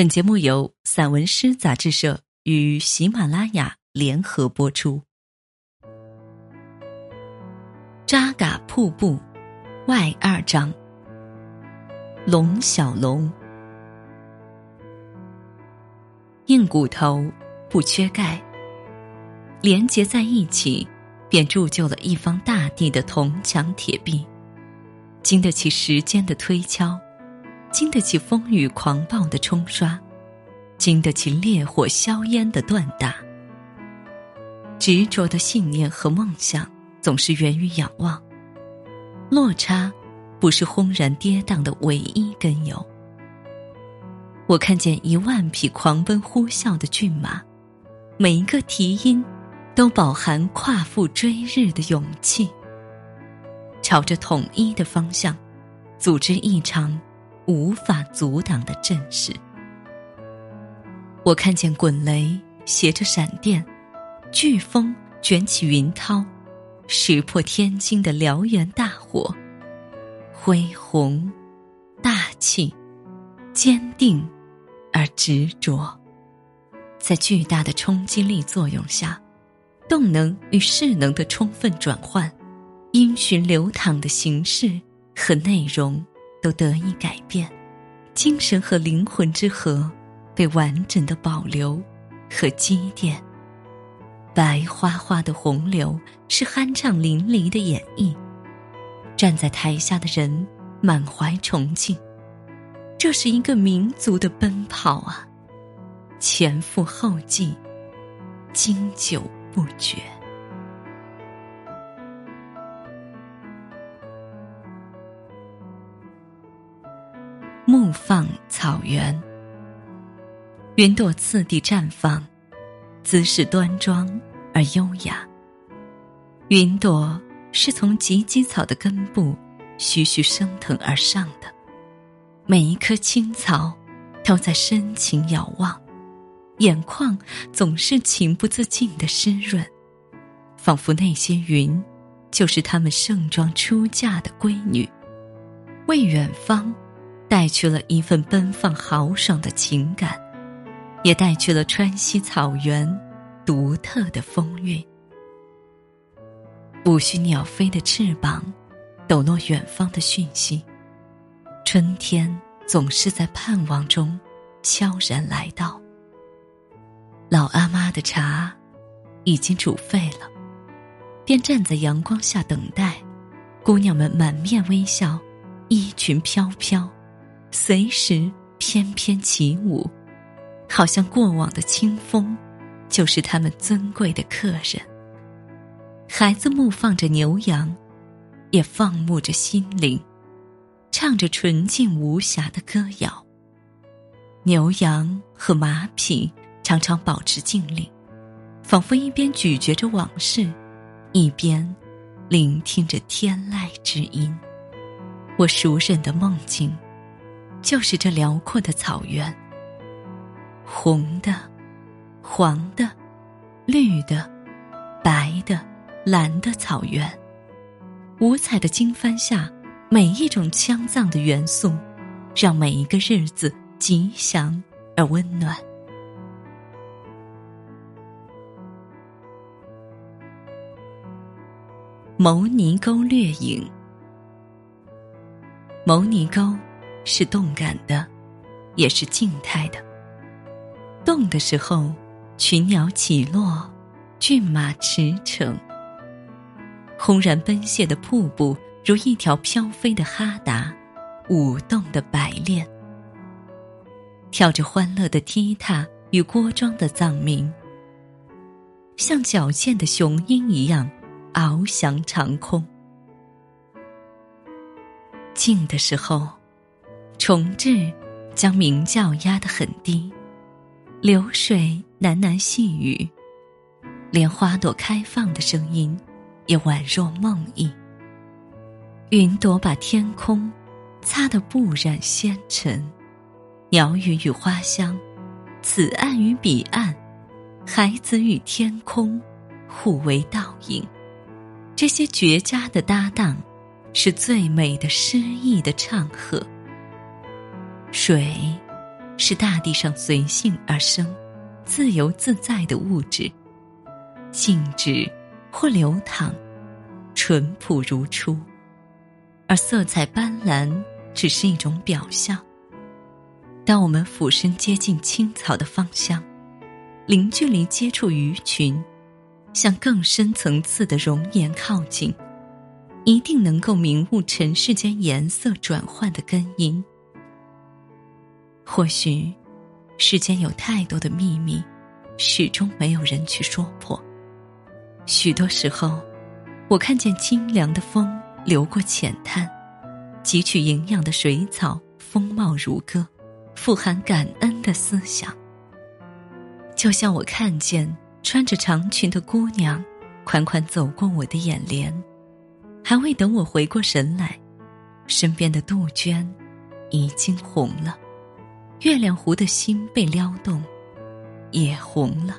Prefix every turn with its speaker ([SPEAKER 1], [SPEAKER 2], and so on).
[SPEAKER 1] 本节目由散文诗杂志社与喜马拉雅联合播出。扎嘎瀑布外二章，龙小龙，硬骨头不缺钙，连结在一起，便铸就了一方大地的铜墙铁壁，经得起时间的推敲。经得起风雨狂暴的冲刷，经得起烈火硝烟的锻打。执着的信念和梦想总是源于仰望，落差不是轰然跌宕的唯一根由。我看见一万匹狂奔呼啸的骏马，每一个蹄音都饱含跨赴追日的勇气，朝着统一的方向，组织一场。无法阻挡的阵势。我看见滚雷携着闪电，飓风卷起云涛，石破天惊的燎原大火，恢宏、大气、坚定而执着，在巨大的冲击力作用下，动能与势能的充分转换，因循流淌的形式和内容。都得以改变，精神和灵魂之河被完整的保留和积淀。白花花的洪流是酣畅淋漓的演绎，站在台下的人满怀崇敬。这是一个民族的奔跑啊，前赴后继，经久不绝。怒放草原，云朵次第绽放，姿势端庄而优雅。云朵是从芨芨草的根部徐徐升腾而上的，每一棵青草都在深情遥望，眼眶总是情不自禁的湿润，仿佛那些云就是他们盛装出嫁的闺女，为远方。带去了一份奔放豪爽的情感，也带去了川西草原独特的风韵。无需鸟飞的翅膀，抖落远方的讯息。春天总是在盼望中悄然来到。老阿妈的茶已经煮沸了，便站在阳光下等待。姑娘们满面微笑，衣裙飘飘。随时翩翩起舞，好像过往的清风，就是他们尊贵的客人。孩子牧放着牛羊，也放牧着心灵，唱着纯净无瑕的歌谣。牛羊和马匹常常保持静立，仿佛一边咀嚼着往事，一边聆听着天籁之音。我熟稔的梦境。就是这辽阔的草原，红的、黄的、绿的、白的、蓝的草原，五彩的经幡下，每一种羌藏的元素，让每一个日子吉祥而温暖。牟尼沟掠影，牟尼沟。是动感的，也是静态的。动的时候，群鸟起落，骏马驰骋。轰然奔泻的瀑布，如一条飘飞的哈达，舞动的白练，跳着欢乐的踢踏与郭庄的藏民，像矫健的雄鹰一样，翱翔长空。静的时候。重置，将鸣叫压得很低，流水喃喃细语，连花朵开放的声音，也宛若梦呓。云朵把天空擦得不染纤尘，鸟语与花香，此岸与彼岸，孩子与天空，互为倒影。这些绝佳的搭档，是最美的诗意的唱和。水，是大地上随性而生、自由自在的物质，静止或流淌，淳朴如初；而色彩斑斓只是一种表象。当我们俯身接近青草的芳香，零距离接触鱼群，向更深层次的容颜靠近，一定能够明悟尘世间颜色转换的根因。或许，世间有太多的秘密，始终没有人去说破。许多时候，我看见清凉的风流过浅滩，汲取营养的水草风貌如歌，富含感恩的思想。就像我看见穿着长裙的姑娘，款款走过我的眼帘，还未等我回过神来，身边的杜鹃已经红了。月亮湖的心被撩动，也红了。